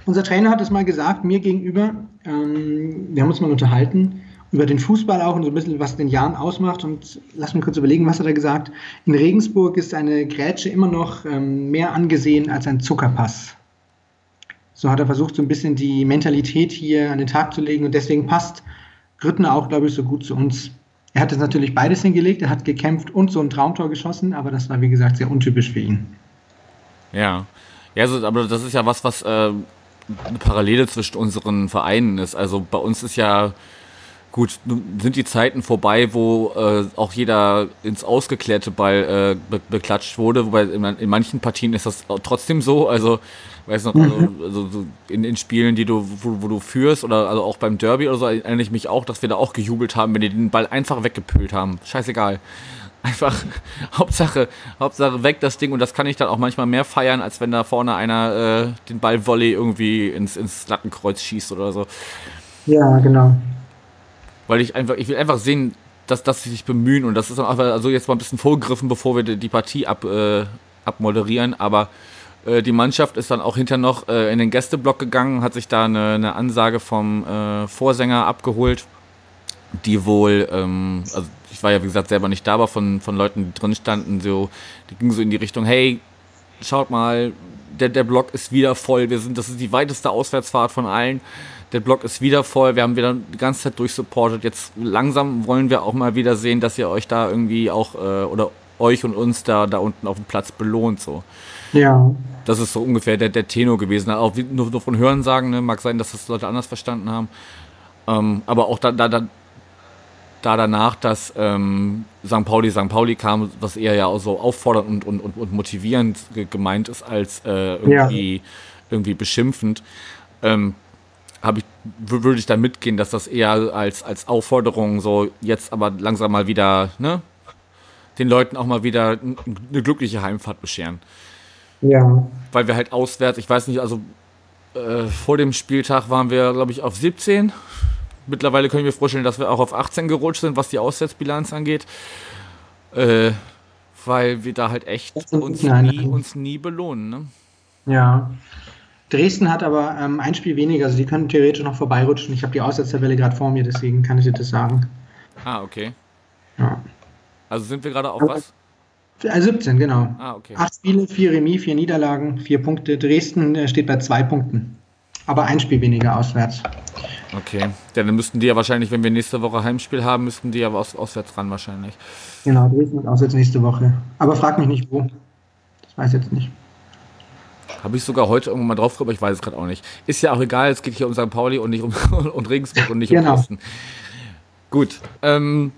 Unser Trainer hat es mal gesagt, mir gegenüber. Ähm, wir haben uns mal unterhalten über den Fußball auch und so ein bisschen, was den Jahren ausmacht. Und lass mich kurz überlegen, was hat er gesagt? In Regensburg ist eine Grätsche immer noch ähm, mehr angesehen als ein Zuckerpass. So hat er versucht, so ein bisschen die Mentalität hier an den Tag zu legen und deswegen passt Grüttner auch, glaube ich, so gut zu uns. Er hat jetzt natürlich beides hingelegt, er hat gekämpft und so ein Traumtor geschossen, aber das war, wie gesagt, sehr untypisch für ihn. Ja, ja also, aber das ist ja was, was äh, eine Parallele zwischen unseren Vereinen ist. Also bei uns ist ja Gut, nun sind die Zeiten vorbei, wo äh, auch jeder ins ausgeklärte Ball äh, be beklatscht wurde, wobei in, in, manchen Partien ist das trotzdem so. Also, weiß noch, also, mhm. also so in, in Spielen, die du, wo, wo, du führst, oder also auch beim Derby oder so, erinnere ich mich auch, dass wir da auch gejubelt haben, wenn die den Ball einfach weggepült haben. Scheißegal. [LAUGHS] Einfach, Hauptsache, Hauptsache weg das Ding und das kann ich dann auch manchmal mehr feiern, als wenn da vorne einer äh, den Ball Volley irgendwie ins, ins Lattenkreuz schießt oder so. Ja, genau weil ich einfach, ich will einfach sehen, dass, dass sie sich bemühen und das ist einfach, also jetzt mal ein bisschen vorgegriffen, bevor wir die Partie ab, äh, abmoderieren, aber äh, die Mannschaft ist dann auch hinterher noch äh, in den Gästeblock gegangen, hat sich da eine, eine Ansage vom äh, Vorsänger abgeholt, die wohl, ähm, also ich war ja wie gesagt selber nicht da, aber von, von Leuten, die drin standen, so, die gingen so in die Richtung, hey, schaut mal, der, der Block ist wieder voll, wir sind, das ist die weiteste Auswärtsfahrt von allen der Blog ist wieder voll. Wir haben wieder die ganze Zeit durchsupportet. Jetzt langsam wollen wir auch mal wieder sehen, dass ihr euch da irgendwie auch äh, oder euch und uns da, da unten auf dem Platz belohnt. So. Ja. Das ist so ungefähr der, der Tenor gewesen. Auch nur, nur von Hören sagen, ne? mag sein, dass das Leute anders verstanden haben. Ähm, aber auch da, da, da, da danach, dass ähm, St. Pauli St. Pauli kam, was eher ja auch so auffordernd und, und, und motivierend gemeint ist, als äh, irgendwie, ja. irgendwie beschimpfend. Ähm, habe ich, würde ich da mitgehen, dass das eher als, als Aufforderung so jetzt aber langsam mal wieder, ne, den Leuten auch mal wieder eine glückliche Heimfahrt bescheren. Ja. Weil wir halt auswärts, ich weiß nicht, also äh, vor dem Spieltag waren wir, glaube ich, auf 17. Mittlerweile können wir vorstellen, dass wir auch auf 18 gerutscht sind, was die Auswärtsbilanz angeht. Äh, weil wir da halt echt uns nie, uns nie belohnen. Ne? Ja. Dresden hat aber ähm, ein Spiel weniger, also die können theoretisch noch vorbeirutschen. Ich habe die Auswärtstabelle gerade vor mir, deswegen kann ich dir das sagen. Ah, okay. Ja. Also sind wir gerade auf was? 17, genau. Ah, okay. Acht Spiele, vier Remis, vier Niederlagen, vier Punkte. Dresden äh, steht bei zwei Punkten. Aber ein Spiel weniger auswärts. Okay. Ja, dann müssten die ja wahrscheinlich, wenn wir nächste Woche Heimspiel haben, müssten die ja aus, auswärts ran wahrscheinlich. Genau, Dresden ist auswärts nächste Woche. Aber frag mich nicht wo. Das weiß ich jetzt nicht. Habe ich sogar heute irgendwann mal drauf, aber ich weiß es gerade auch nicht. Ist ja auch egal, es geht hier um St. Pauli und nicht um [LAUGHS] und Regensburg und nicht genau. um Dresden. Gut. Ähm,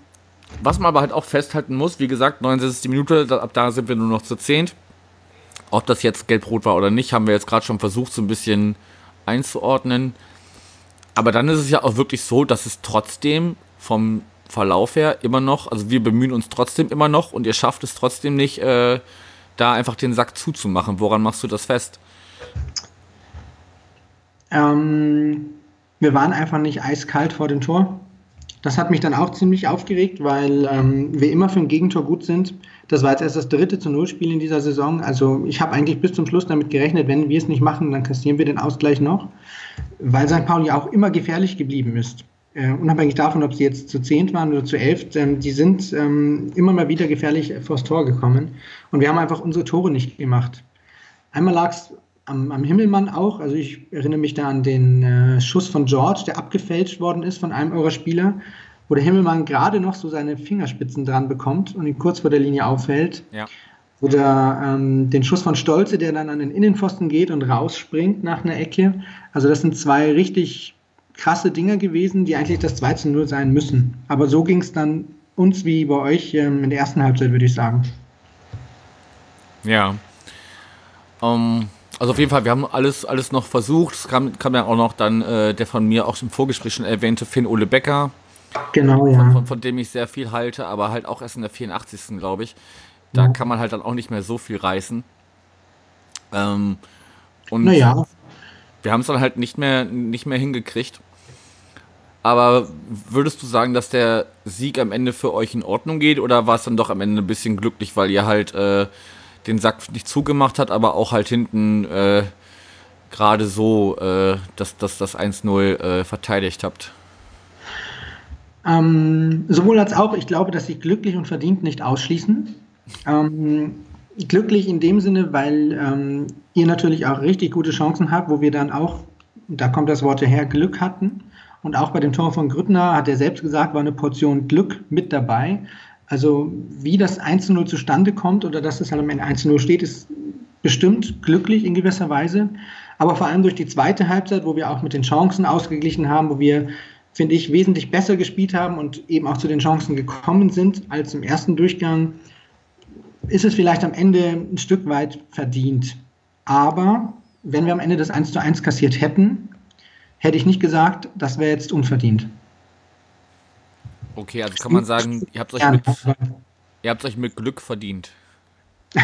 was man aber halt auch festhalten muss, wie gesagt, 69. Minute, ab da sind wir nur noch zu zehnt. Ob das jetzt gelb-rot war oder nicht, haben wir jetzt gerade schon versucht, so ein bisschen einzuordnen. Aber dann ist es ja auch wirklich so, dass es trotzdem vom Verlauf her immer noch, also wir bemühen uns trotzdem immer noch und ihr schafft es trotzdem nicht, äh, da einfach den Sack zuzumachen. Woran machst du das fest? Ähm, wir waren einfach nicht eiskalt vor dem Tor. Das hat mich dann auch ziemlich aufgeregt, weil ähm, wir immer für ein Gegentor gut sind. Das war jetzt erst das dritte zu Null Spiel in dieser Saison. Also ich habe eigentlich bis zum Schluss damit gerechnet, wenn wir es nicht machen, dann kassieren wir den Ausgleich noch, weil St. Pauli auch immer gefährlich geblieben ist. Äh, unabhängig davon, ob sie jetzt zu zehnt waren oder zu elf, ähm, die sind ähm, immer mal wieder gefährlich vors Tor gekommen. Und wir haben einfach unsere Tore nicht gemacht. Einmal lag es am, am, Himmelmann auch. Also ich erinnere mich da an den äh, Schuss von George, der abgefälscht worden ist von einem eurer Spieler, wo der Himmelmann gerade noch so seine Fingerspitzen dran bekommt und ihn kurz vor der Linie auffällt. Ja. Oder ähm, den Schuss von Stolze, der dann an den Innenpfosten geht und rausspringt nach einer Ecke. Also das sind zwei richtig krasse Dinge gewesen, die eigentlich das 2 zu 0 sein müssen. Aber so ging es dann uns wie bei euch ähm, in der ersten Halbzeit, würde ich sagen. Ja. Um, ähm, also auf jeden Fall, wir haben alles, alles noch versucht. Es kam, kam ja auch noch dann äh, der von mir auch im Vorgespräch schon erwähnte Finn Ole Becker. Genau, ja. Von, von, von, dem ich sehr viel halte, aber halt auch erst in der 84. glaube ich. Da ja. kann man halt dann auch nicht mehr so viel reißen. Ähm, und naja. wir haben es dann halt nicht mehr, nicht mehr hingekriegt. Aber würdest du sagen, dass der Sieg am Ende für euch in Ordnung geht oder war es dann doch am Ende ein bisschen glücklich, weil ihr halt äh, den Sack nicht zugemacht hat, aber auch halt hinten äh, gerade so äh, dass, dass das 1-0 äh, verteidigt habt? Ähm, sowohl als auch, ich glaube, dass sie glücklich und verdient nicht ausschließen. Ähm, glücklich in dem Sinne, weil ähm, ihr natürlich auch richtig gute Chancen habt, wo wir dann auch, da kommt das Wort her, Glück hatten. Und auch bei dem Tor von Grüttner hat er selbst gesagt, war eine Portion Glück mit dabei. Also wie das 1-0 zustande kommt oder dass es halt am Ende 1-0 steht, ist bestimmt glücklich in gewisser Weise. Aber vor allem durch die zweite Halbzeit, wo wir auch mit den Chancen ausgeglichen haben, wo wir, finde ich, wesentlich besser gespielt haben und eben auch zu den Chancen gekommen sind als im ersten Durchgang, ist es vielleicht am Ende ein Stück weit verdient. Aber wenn wir am Ende das 1 zu 1 kassiert hätten, hätte ich nicht gesagt, das wäre jetzt unverdient. Okay, also kann man sagen, ihr habt euch mit, ihr habt euch mit Glück verdient. [LAUGHS]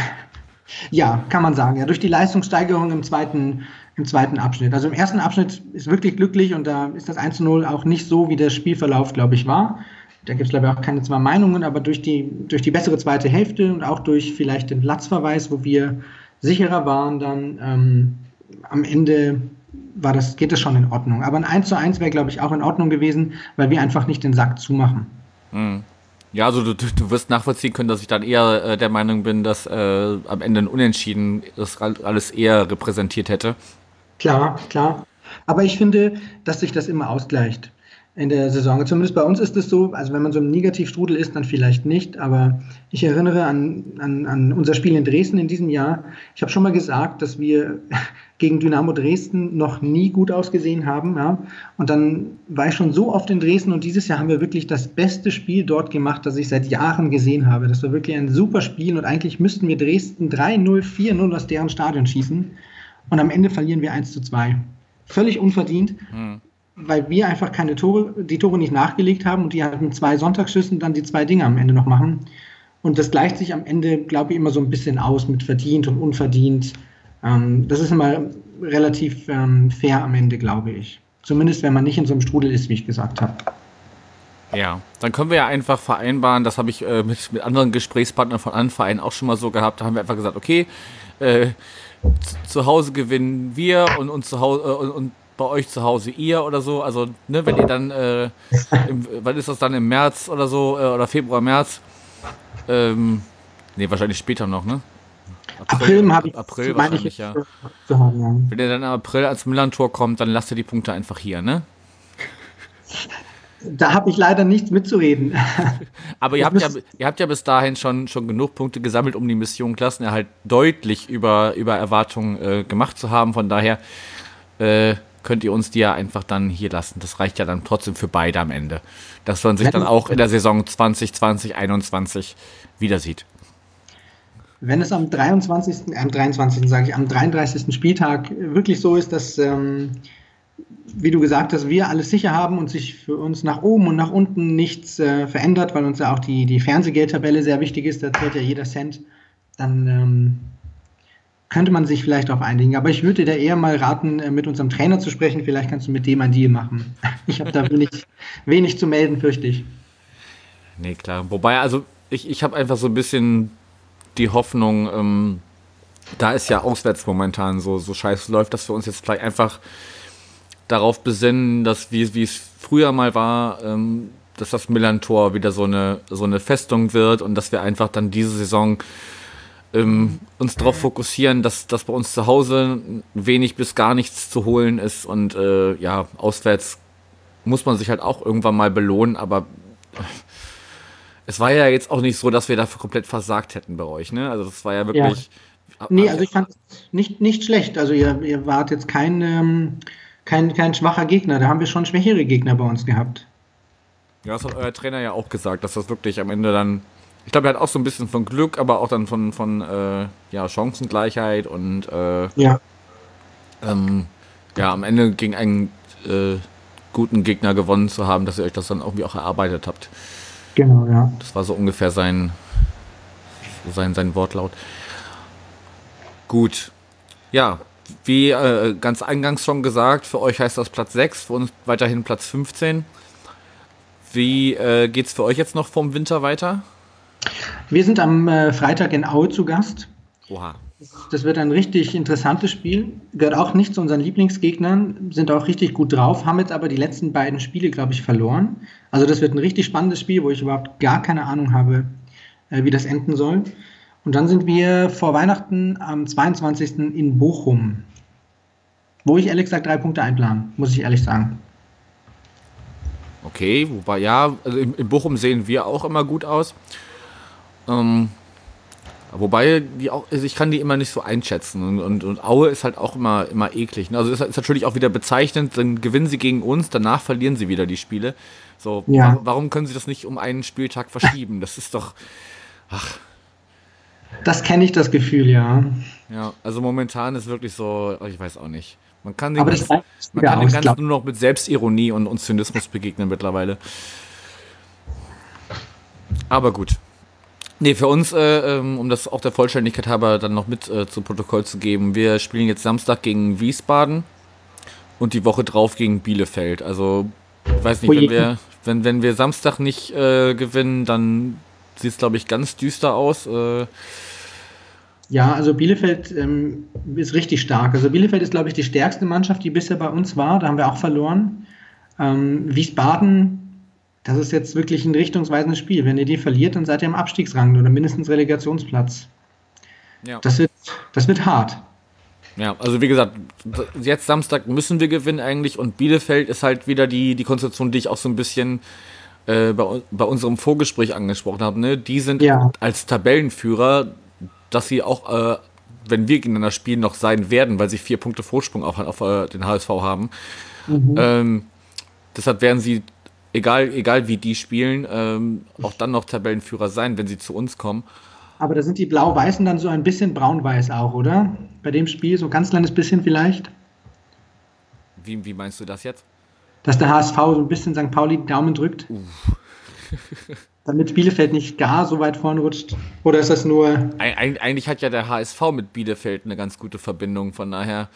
Ja, kann man sagen. Ja, durch die Leistungssteigerung im zweiten, im zweiten Abschnitt. Also im ersten Abschnitt ist wirklich glücklich und da ist das 1-0 auch nicht so, wie der Spielverlauf, glaube ich, war. Da gibt es, glaube ich, auch keine zwei Meinungen, aber durch die, durch die bessere zweite Hälfte und auch durch vielleicht den Platzverweis, wo wir sicherer waren, dann ähm, am Ende war das, geht das schon in Ordnung. Aber ein 1 zu 1 wäre, glaube ich, auch in Ordnung gewesen, weil wir einfach nicht den Sack zumachen. Mhm. Ja, also du, du wirst nachvollziehen können, dass ich dann eher äh, der Meinung bin, dass äh, am Ende ein Unentschieden das alles eher repräsentiert hätte. Klar, klar. Aber ich finde, dass sich das immer ausgleicht in der Saison. Zumindest bei uns ist es so, also wenn man so im Negativstrudel ist, dann vielleicht nicht, aber ich erinnere an, an, an unser Spiel in Dresden in diesem Jahr. Ich habe schon mal gesagt, dass wir gegen Dynamo Dresden noch nie gut ausgesehen haben. Ja? Und dann war ich schon so oft in Dresden und dieses Jahr haben wir wirklich das beste Spiel dort gemacht, das ich seit Jahren gesehen habe. Das war wirklich ein super Spiel und eigentlich müssten wir Dresden 3-0, 4-0 aus deren Stadion schießen und am Ende verlieren wir 1 zu 2. Völlig unverdient. Mhm weil wir einfach keine Tore, die Tore nicht nachgelegt haben und die halt mit zwei Sonntagsschüssen dann die zwei Dinge am Ende noch machen. Und das gleicht sich am Ende, glaube ich, immer so ein bisschen aus mit verdient und unverdient. Ähm, das ist immer relativ ähm, fair am Ende, glaube ich. Zumindest, wenn man nicht in so einem Strudel ist, wie ich gesagt habe. Ja, dann können wir ja einfach vereinbaren, das habe ich äh, mit, mit anderen Gesprächspartnern von anderen Vereinen auch schon mal so gehabt, da haben wir einfach gesagt, okay, äh, zu Hause gewinnen wir und, und zu Hause äh, und, und bei euch zu Hause ihr oder so? Also, ne, wenn ihr dann, äh, im, [LAUGHS] wann ist das dann im März oder so, äh, oder Februar, März? Ähm, ne, wahrscheinlich später noch, ne? April, April habe ich April wahrscheinlich, ja. Zu haben, ja. Wenn ihr dann im April als Milan-Tor kommt, dann lasst ihr die Punkte einfach hier, ne? Da habe ich leider nichts mitzureden. [LAUGHS] Aber ihr habt, ja, ihr habt ja bis dahin schon, schon genug Punkte gesammelt, um die Mission Klassenerhalt deutlich über, über Erwartungen äh, gemacht zu haben. Von daher äh, könnt ihr uns die ja einfach dann hier lassen. Das reicht ja dann trotzdem für beide am Ende. Dass man sich dann auch in der Saison 2020, 2021 wieder sieht. Wenn es am 23., am 23. sage ich, am 33. Spieltag wirklich so ist, dass, ähm, wie du gesagt hast, wir alles sicher haben und sich für uns nach oben und nach unten nichts äh, verändert, weil uns ja auch die, die Fernsehgeldtabelle sehr wichtig ist, da zählt ja jeder Cent, dann ähm, könnte man sich vielleicht darauf einigen. Aber ich würde dir eher mal raten, äh, mit unserem Trainer zu sprechen. Vielleicht kannst du mit dem ein Deal machen. [LAUGHS] Ich habe da wenig, wenig zu melden, fürchte ich. Nee, klar. Wobei, also ich, ich habe einfach so ein bisschen die Hoffnung, ähm, da es ja auswärts momentan so, so scheiße läuft, dass wir uns jetzt vielleicht einfach darauf besinnen, dass wie, wie es früher mal war, ähm, dass das Millantor wieder so eine, so eine Festung wird und dass wir einfach dann diese Saison ähm, uns darauf fokussieren, dass, dass bei uns zu Hause wenig bis gar nichts zu holen ist und äh, ja, auswärts muss man sich halt auch irgendwann mal belohnen, aber es war ja jetzt auch nicht so, dass wir dafür komplett versagt hätten bei euch, ne? Also das war ja wirklich. Ja. Nee, also ich fand es nicht, nicht schlecht. Also ihr, ihr wart jetzt kein, ähm, kein, kein schwacher Gegner. Da haben wir schon schwächere Gegner bei uns gehabt. Ja, das hat euer Trainer ja auch gesagt, dass das wirklich am Ende dann ich glaube, er hat auch so ein bisschen von Glück, aber auch dann von, von äh, ja, Chancengleichheit und äh, ja. Ähm, ja, am Ende gegen einen äh, guten Gegner gewonnen zu haben, dass ihr euch das dann irgendwie auch erarbeitet habt. Genau, ja. Das war so ungefähr sein, sein, sein Wortlaut. Gut. Ja, wie äh, ganz eingangs schon gesagt, für euch heißt das Platz 6, für uns weiterhin Platz 15. Wie äh, geht es für euch jetzt noch vom Winter weiter? Wir sind am äh, Freitag in Aue zu Gast. Oha. Das wird ein richtig interessantes Spiel. Gehört auch nicht zu unseren Lieblingsgegnern, sind auch richtig gut drauf, haben jetzt aber die letzten beiden Spiele, glaube ich, verloren. Also das wird ein richtig spannendes Spiel, wo ich überhaupt gar keine Ahnung habe, äh, wie das enden soll. Und dann sind wir vor Weihnachten am 22. in Bochum, wo ich ehrlich gesagt drei Punkte einplanen, muss ich ehrlich sagen. Okay, wobei ja, also in, in Bochum sehen wir auch immer gut aus. Ähm, wobei, die auch, also ich kann die immer nicht so einschätzen. Und, und, und Aue ist halt auch immer, immer eklig. Ne? Also ist, ist natürlich auch wieder bezeichnend, dann gewinnen sie gegen uns, danach verlieren sie wieder die Spiele. So, ja. warum können sie das nicht um einen Spieltag verschieben? Das ist doch. Ach. Das kenne ich das Gefühl, ja. Ja, also momentan ist wirklich so, ich weiß auch nicht. Man kann dem Aber Ganzen, man kann aus, Ganzen nur noch mit Selbstironie und, und Zynismus begegnen mittlerweile. Aber gut. Nee, für uns, äh, ähm, um das auch der Vollständigkeit halber dann noch mit äh, zu Protokoll zu geben, wir spielen jetzt Samstag gegen Wiesbaden und die Woche drauf gegen Bielefeld. Also, ich weiß nicht, Ui. wenn wir, wenn, wenn wir Samstag nicht äh, gewinnen, dann sieht es, glaube ich, ganz düster aus. Äh, Ja, also Bielefeld ähm, ist richtig stark. Also Bielefeld ist, glaube ich, die stärkste Mannschaft, die bisher bei uns war. Da haben wir auch verloren. Ähm, Wiesbaden, das ist jetzt wirklich ein richtungsweisendes Spiel. Wenn ihr die verliert, dann seid ihr im Abstiegsrang oder mindestens Relegationsplatz. ja. Das wird, das wird hart. Ja, also wie gesagt, jetzt Samstag müssen wir gewinnen eigentlich und Bielefeld ist halt wieder die, die Konstellation, die ich auch so ein bisschen äh, bei, bei unserem Vorgespräch angesprochen habe. Ne? Die sind Ja. als Tabellenführer, dass sie auch, äh, wenn wir gegeneinander spielen, noch sein werden, weil sie vier Punkte Vorsprung auf, auf äh, den HSV haben. Ähm, deshalb werden sie, egal, egal wie die spielen, ähm, auch dann noch Tabellenführer sein, wenn sie zu uns kommen. Aber da sind die Blau-Weißen dann so ein bisschen braun-weiß auch, oder? Bei dem Spiel, so ein ganz kleines bisschen vielleicht. Wie, wie meinst du das jetzt? Dass der HSV so ein bisschen St. Pauli die Daumen drückt. [LAUGHS] Damit Bielefeld nicht gar so weit vorn rutscht. Oder ist das nur. Eig eig- eigentlich hat ja der HSV mit Bielefeld eine ganz gute Verbindung, von daher.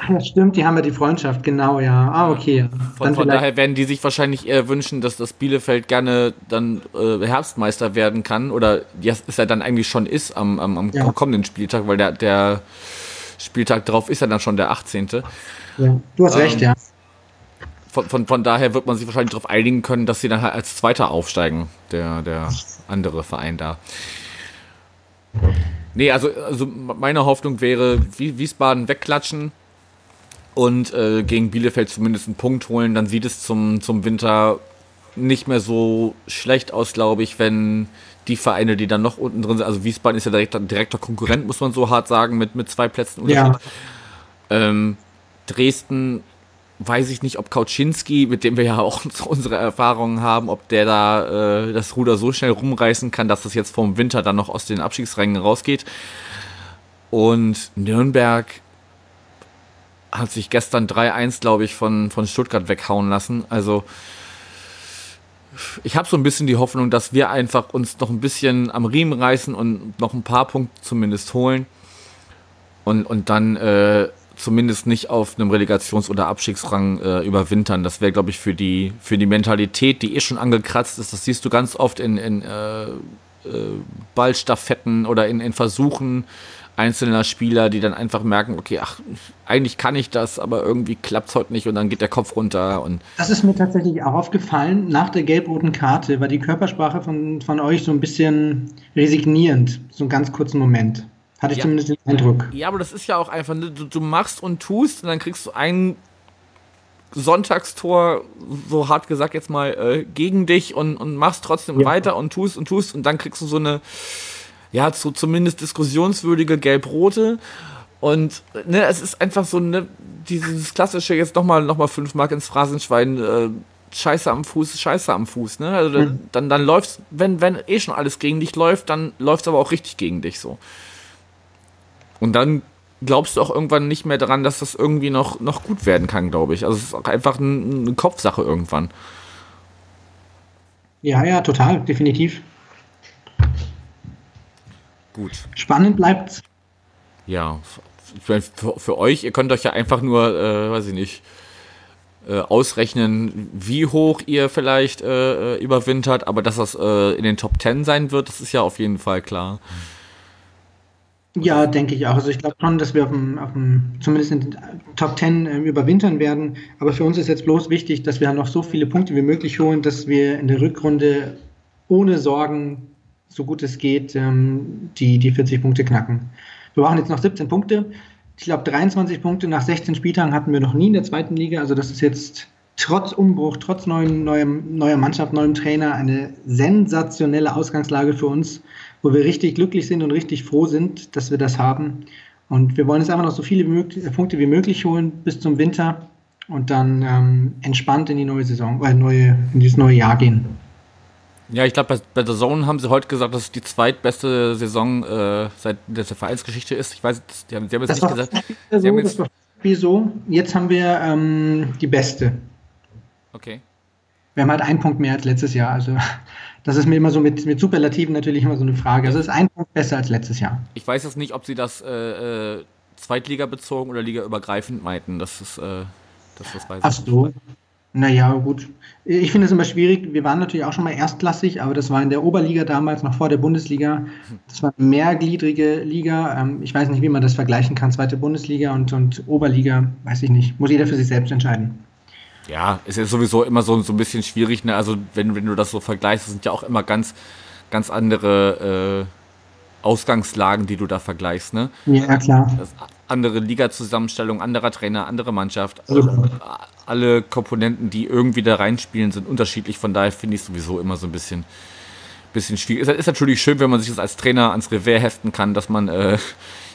Ach ja, stimmt, die haben ja die Freundschaft, genau, ja. Ah, okay. Von, von daher werden die sich wahrscheinlich eher wünschen, dass das Bielefeld gerne dann äh, Herbstmeister werden kann. Oder ja, ist er dann eigentlich schon ist am, am, am Ja. kommenden Spieltag, weil der, der Spieltag drauf ist ja dann schon der 18. Ja, du hast Ähm, recht, ja. Von, von, von daher wird man sich wahrscheinlich darauf einigen können, dass sie dann halt als Zweiter aufsteigen, der, der andere Verein da. Nee, also, also meine Hoffnung wäre, Wie- Wiesbaden wegklatschen und äh, gegen Bielefeld zumindest einen Punkt holen. Dann sieht es zum, zum Winter nicht mehr so schlecht aus, glaube ich, wenn die Vereine, die dann noch unten drin sind, also Wiesbaden ist ja direkt, direkter Konkurrent, muss man so hart sagen, mit, mit zwei Plätzen. Ja. Ähm, Dresden weiß ich nicht, ob Kauczynski, mit dem wir ja auch [LAUGHS] unsere Erfahrungen haben, ob der da äh, das Ruder so schnell rumreißen kann, dass das jetzt vom Winter dann noch aus den Abstiegsrängen rausgeht. Und Nürnberg hat sich gestern 3-1, glaube ich, von, von Stuttgart weghauen lassen. Also ich habe so ein bisschen die Hoffnung, dass wir einfach uns noch ein bisschen am Riemen reißen und noch ein paar Punkte zumindest holen. Und, und dann äh, zumindest nicht auf einem Relegations- oder Abstiegsrang äh, überwintern. Das wäre, glaube ich, für die, für die Mentalität, die eh schon angekratzt ist, das siehst du ganz oft in, in äh, äh, Ballstaffetten oder in, in Versuchen einzelner Spieler, die dann einfach merken, okay, ach, eigentlich kann ich das, aber irgendwie klappt es heute nicht und dann geht der Kopf runter. Und das ist mir tatsächlich auch aufgefallen. Nach der gelb-roten Karte war die Körpersprache von, von euch so ein bisschen resignierend, so einen ganz kurzen Moment. Hatte ich ja. zumindest den Eindruck. Ja, aber das ist ja auch einfach, ne, du, du machst und tust und dann kriegst du ein Sonntagstor, so hart gesagt jetzt mal, äh, gegen dich und, und machst trotzdem ja. weiter und tust und tust und dann kriegst du so eine, ja, so zumindest diskussionswürdige Gelb-Rote. Und ne, es ist einfach so ne, dieses klassische, jetzt nochmal noch mal fünf Mark ins Phrasenschwein, äh, Scheiße am Fuß, Scheiße am Fuß, ne? Also mhm. dann, dann läuft's, wenn, wenn eh schon alles gegen dich läuft, dann läuft's aber auch richtig gegen dich so. Und dann glaubst du auch irgendwann nicht mehr daran, dass das irgendwie noch, noch gut werden kann, glaube ich. Also es ist auch einfach ein, eine Kopfsache irgendwann. Ja, ja, total, definitiv. Gut. Spannend bleibt's. Ja, für, für, euch, ihr könnt euch ja einfach nur, äh, weiß ich nicht, äh, ausrechnen, wie hoch ihr vielleicht äh, äh überwintert, aber dass das äh, in den Top 10 sein wird, das ist ja auf jeden Fall klar. Mhm. Ja, denke ich auch. Also ich glaube schon, dass wir auf dem, auf dem, zumindest in den Top 10 äh, überwintern werden. Aber für uns ist jetzt bloß wichtig, dass wir noch so viele Punkte wie möglich holen, dass wir in der Rückrunde ohne Sorgen, so gut es geht, ähm, die, die 40 Punkte knacken. Wir brauchen jetzt noch 17 Punkte. Ich glaube, 23 Punkte nach 16 Spieltagen hatten wir noch nie in der zweiten Liga. Also das ist jetzt trotz Umbruch, trotz neuem, neuem, neuer Mannschaft, neuem Trainer eine sensationelle Ausgangslage für uns wo wir richtig glücklich sind und richtig froh sind, dass wir das haben. Und wir wollen jetzt einfach noch so viele wie Punkte wie möglich holen bis zum Winter und dann ähm, entspannt in die neue Saison, äh, neue, in dieses neue Jahr gehen. Ja, ich glaube, bei, der Zone haben sie heute gesagt, dass es die zweitbeste Saison äh, seit der Vereinsgeschichte ist. Ich weiß, die haben, sie haben jetzt das nicht gesagt. So, haben jetzt, das war so. Jetzt haben wir ähm, die beste. Okay. Wir haben halt einen Punkt mehr als letztes Jahr. Also [LAUGHS] das ist mir immer so mit, mit Superlativen natürlich immer so eine Frage. Also es ist ein Punkt besser als letztes Jahr. Ich weiß jetzt nicht, ob sie das äh, äh, Zweitliga bezogen oder Liga übergreifend meinten. Das ist, äh, das, das weiß Ach so. Naja, gut. Ich finde es immer schwierig. Wir waren natürlich auch schon mal erstklassig, aber das war in der Oberliga damals, noch vor der Bundesliga. Das war eine mehrgliedrige Liga. Ähm, ich weiß nicht, wie man das vergleichen kann. Zweite Bundesliga und, und Oberliga, weiß ich nicht. Muss jeder für sich selbst entscheiden. Ja, ist ja sowieso immer so, so ein bisschen schwierig, ne? Also wenn, wenn du das so vergleichst, sind ja auch immer ganz, ganz andere äh, Ausgangslagen, die du da vergleichst, ne? Ja, klar. Das andere Liga-Zusammenstellung, anderer Trainer, andere Mannschaft. Also, alle Komponenten, die irgendwie da reinspielen, sind unterschiedlich. Von daher finde ich es sowieso immer so ein bisschen, bisschen schwierig. Es ist natürlich schön, wenn man sich das als Trainer ans Revers heften kann, dass man äh,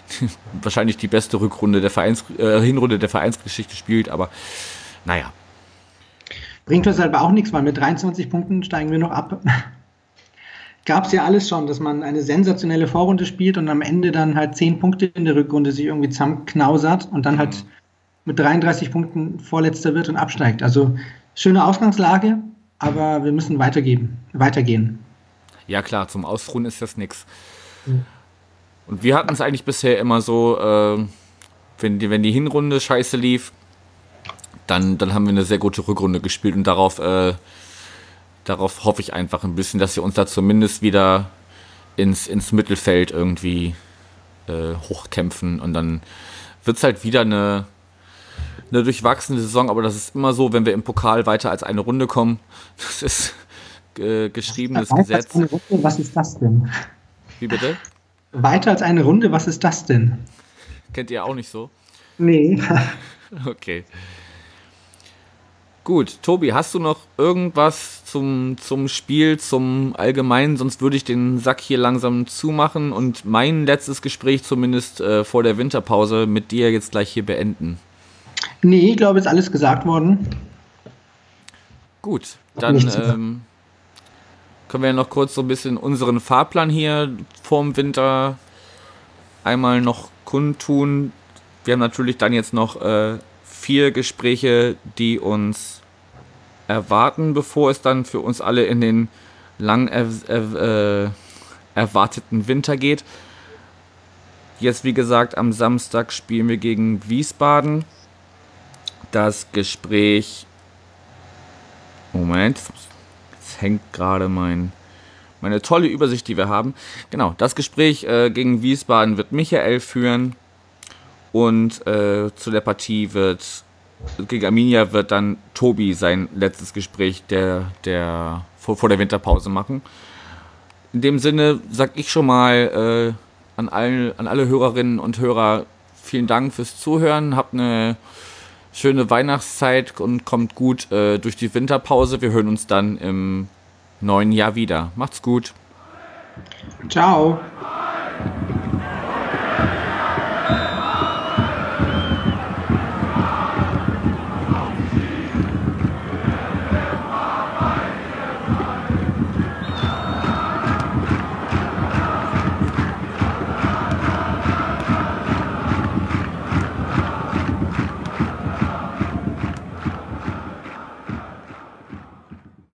[LAUGHS] wahrscheinlich die beste Rückrunde der Vereins, äh, Hinrunde der Vereinsgeschichte spielt, aber naja. Bringt uns aber auch nichts, weil mit 23 Punkten steigen wir noch ab. [LAUGHS] Gab es ja alles schon, dass man eine sensationelle Vorrunde spielt und am Ende dann halt 10 Punkte in der Rückrunde sich irgendwie zusammenknausert und dann halt mhm. mit 33 Punkten Vorletzter wird und absteigt. Also schöne Ausgangslage, aber wir müssen weitergeben, weitergehen. Ja klar, zum Ausruhen ist das nichts. Mhm. Und wir hatten es eigentlich bisher immer so, äh, wenn, die, wenn die Hinrunde scheiße lief, dann, dann haben wir eine sehr gute Rückrunde gespielt und darauf, äh, darauf hoffe ich einfach ein bisschen, dass wir uns da zumindest wieder ins, ins Mittelfeld irgendwie äh, hochkämpfen und dann wird es halt wieder eine, eine durchwachsene Saison, aber das ist immer so, wenn wir im Pokal weiter als eine Runde kommen. [LAUGHS] Das ist äh, geschriebenes weiter Gesetz. Runde, was ist das denn? Wie bitte? Weiter als eine Runde, was ist das denn? Kennt ihr auch nicht so? Nee. [LAUGHS] Okay. Gut, Tobi, hast du noch irgendwas zum, zum Spiel, zum Allgemeinen? Sonst würde ich den Sack hier langsam zumachen und mein letztes Gespräch zumindest äh, vor der Winterpause mit dir jetzt gleich hier beenden. Nee, ich glaube, ist alles gesagt worden. Gut, dann ähm, können wir ja noch kurz so ein bisschen unseren Fahrplan hier vorm Winter einmal noch kundtun. Wir haben natürlich dann jetzt noch äh, vier Gespräche, die uns erwarten, bevor es dann für uns alle in den lang er, er, äh, erwarteten Winter geht. Jetzt, wie gesagt, am Samstag spielen wir gegen Wiesbaden. Das Gespräch. Moment, jetzt hängt gerade mein meine tolle Übersicht, die wir haben. Genau, das Gespräch äh, gegen Wiesbaden wird Michael führen. Und äh, zu der Partie wird, gegen Arminia wird dann Tobi sein letztes Gespräch der, der, vor, vor der Winterpause machen. In dem Sinne sag ich schon mal äh, an, allen, an alle Hörerinnen und Hörer vielen Dank fürs Zuhören. Habt eine schöne Weihnachtszeit und kommt gut äh, durch die Winterpause. Wir hören uns dann im neuen Jahr wieder. Macht's gut. Ciao.